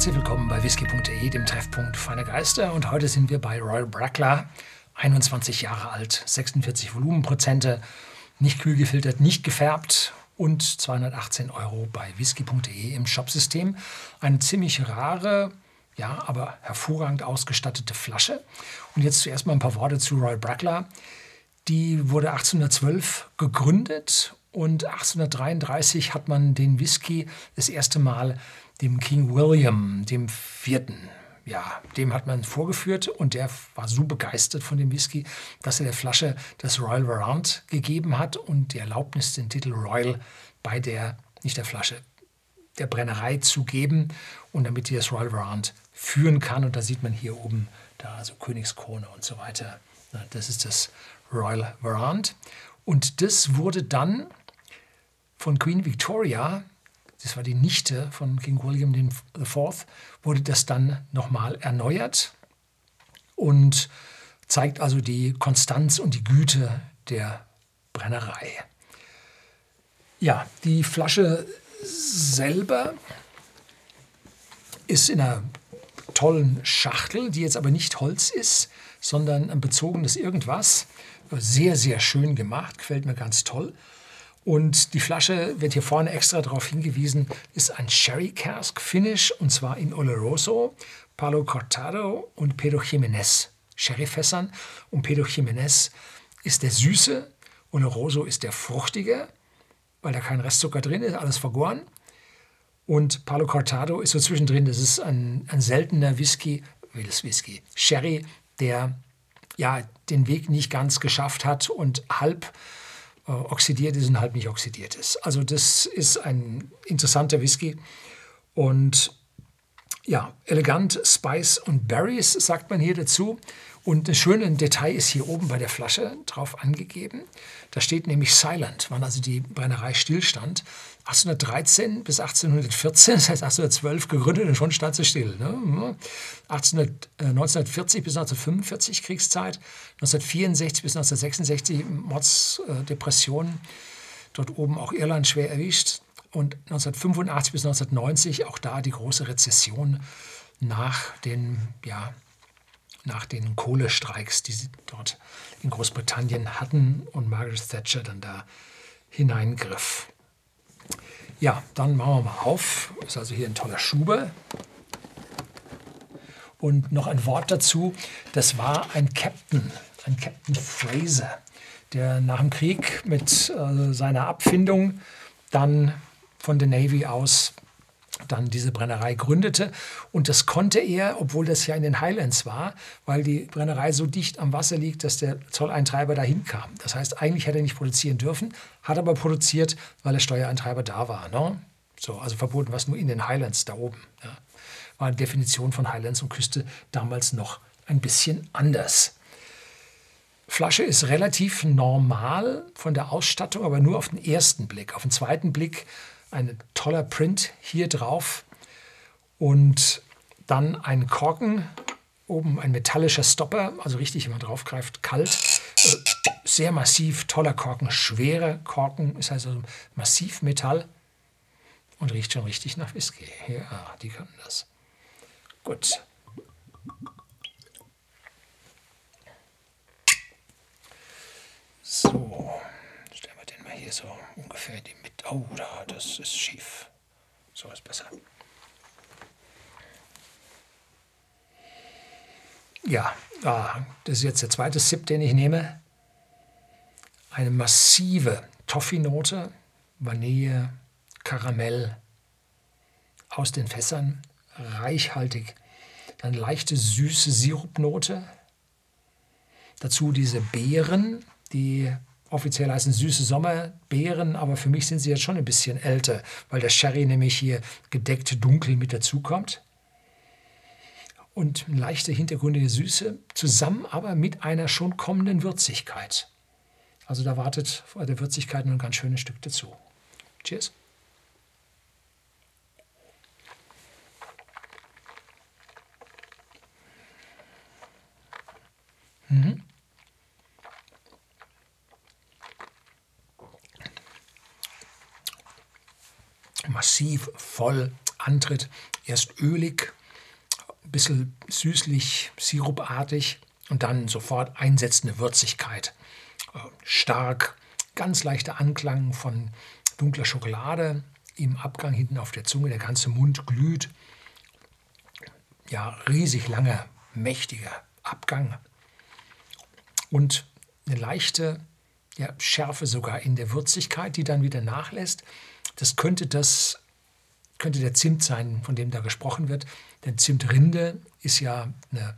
Herzlich willkommen bei whisky.de, dem Treffpunkt feiner Geister. Und heute sind wir bei Royal Brackler, 21 Jahre alt, 46 Volumenprozente, nicht kühl gefiltert, nicht gefärbt und 218 Euro bei whisky.de im Shopsystem. Eine ziemlich rare, ja, aber hervorragend ausgestattete Flasche. Und jetzt zuerst mal ein paar Worte zu Royal Brackler. Die wurde 1812 gegründet und 1833 hat man den Whisky das erste Mal dem King William, dem Vierten, ja, dem hat man vorgeführt und der war so begeistert von dem Whisky, dass er der Flasche das Royal Varant gegeben hat und die Erlaubnis, den Titel Royal bei der, nicht der Flasche, der Brennerei zu geben und damit die das Royal Varant führen kann. Und da sieht man hier oben da also Königskrone und so weiter. Das ist das Royal Varant. Und das wurde dann von Queen Victoria das war die Nichte von King William IV, wurde das dann nochmal erneuert und zeigt also die Konstanz und die Güte der Brennerei. Ja, die Flasche selber ist in einer tollen Schachtel, die jetzt aber nicht Holz ist, sondern ein bezogenes irgendwas. Sehr, sehr schön gemacht, gefällt mir ganz toll. Und die Flasche wird hier vorne extra darauf hingewiesen, ist ein Sherry Cask Finish und zwar in Oloroso, Palo Cortado und Pedro Jiménez Sherryfässern. Und Pedro Jiménez ist der süße, Oloroso ist der fruchtige, weil da kein Restzucker drin ist, alles vergoren. Und Palo Cortado ist so zwischendrin, das ist ein, ein seltener Whisky, wildes Whisky, Sherry, der ja den Weg nicht ganz geschafft hat und halb oxidiert ist und halb nicht oxidiert ist. Also das ist ein interessanter Whisky und ja, elegant Spice und Berries sagt man hier dazu. Und ein schönes Detail ist hier oben bei der Flasche drauf angegeben. Da steht nämlich Silent, wann also die Brennerei stillstand. 1813 bis 1814, das heißt 1812 gegründet und schon stand sie still. Ne? 1800, äh, 1940 bis 1945 Kriegszeit, 1964 bis 1966 Mordsdepressionen, dort oben auch Irland schwer erwischt und 1985 bis 1990 auch da die große Rezession nach den ja, nach den Kohlestreiks, die sie dort in Großbritannien hatten und Margaret Thatcher dann da hineingriff. Ja, dann machen wir mal auf. Ist also hier ein toller Schuber. Und noch ein Wort dazu. Das war ein Captain, ein Captain Fraser, der nach dem Krieg mit äh, seiner Abfindung dann von der Navy aus dann diese Brennerei gründete. Und das konnte er, obwohl das ja in den Highlands war, weil die Brennerei so dicht am Wasser liegt, dass der Zolleintreiber da hinkam. Das heißt, eigentlich hätte er nicht produzieren dürfen, hat aber produziert, weil der Steuereintreiber da war. Ne? So, also verboten war es nur in den Highlands da oben. Ja. War eine Definition von Highlands und Küste damals noch ein bisschen anders. Flasche ist relativ normal von der Ausstattung, aber nur auf den ersten Blick. Auf den zweiten Blick ein toller Print hier drauf und dann ein Korken, oben ein metallischer Stopper, also richtig, wenn man draufgreift, kalt. Äh, sehr massiv, toller Korken, schwerer Korken, ist also massiv Metall und riecht schon richtig nach Whisky. Ja, die können das. Gut. So, stellen wir den mal hier so ungefähr in die Oh, da, das ist schief. So ist besser. Ja, ah, das ist jetzt der zweite Sip, den ich nehme. Eine massive Toffee-Note, Vanille, Karamell aus den Fässern, reichhaltig. Dann leichte süße Sirupnote. Dazu diese Beeren, die Offiziell heißen süße Sommerbeeren, aber für mich sind sie jetzt schon ein bisschen älter, weil der Sherry nämlich hier gedeckt dunkel mit dazukommt. Und eine leichte hintergründige Süße, zusammen aber mit einer schon kommenden Würzigkeit. Also da wartet vor der Würzigkeit noch ein ganz schönes Stück dazu. Cheers. Mhm. Massiv, voll, antritt. Erst ölig, ein bisschen süßlich, sirupartig und dann sofort einsetzende Würzigkeit. Äh, stark, ganz leichter Anklang von dunkler Schokolade im Abgang hinten auf der Zunge, der ganze Mund glüht. Ja, riesig langer, mächtiger Abgang. Und eine leichte ja, Schärfe sogar in der Würzigkeit, die dann wieder nachlässt. Das könnte, das könnte der Zimt sein, von dem da gesprochen wird. Denn Zimtrinde ist ja eine,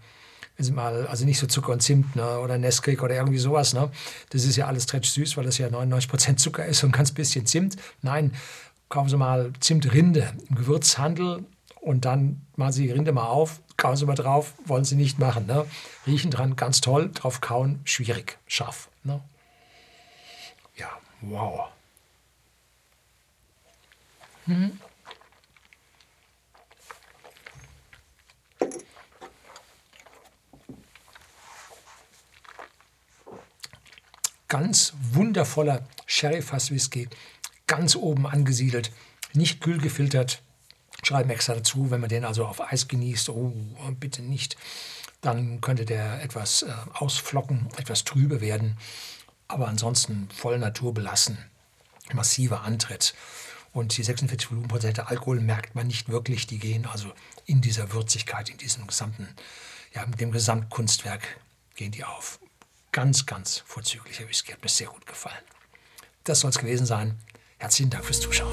wenn Sie mal, also nicht so Zucker und Zimt ne, oder Nesquik oder irgendwie sowas. Ne? Das ist ja alles tretsch süß, weil das ja 99% Zucker ist und ganz bisschen Zimt. Nein, kaufen Sie mal Zimtrinde im Gewürzhandel und dann machen Sie die Rinde mal auf, kauen Sie mal drauf, wollen Sie nicht machen. Ne? Riechen dran, ganz toll, drauf kauen, schwierig, scharf. Ne? Ja, wow. Hm. Ganz wundervoller Sherry-Fass-Whisky, ganz oben angesiedelt, nicht kühl gefiltert. Schreiben extra dazu, wenn man den also auf Eis genießt, oh, bitte nicht, dann könnte der etwas äh, ausflocken, etwas trübe werden aber ansonsten voll naturbelassen, massiver Antritt. Und die 46 Volumenprozente Alkohol merkt man nicht wirklich, die gehen also in dieser Würzigkeit, in diesem gesamten, ja, mit dem Gesamtkunstwerk gehen die auf. Ganz, ganz vorzüglicher Whisky, hat mir sehr gut gefallen. Das soll es gewesen sein. Herzlichen Dank fürs Zuschauen.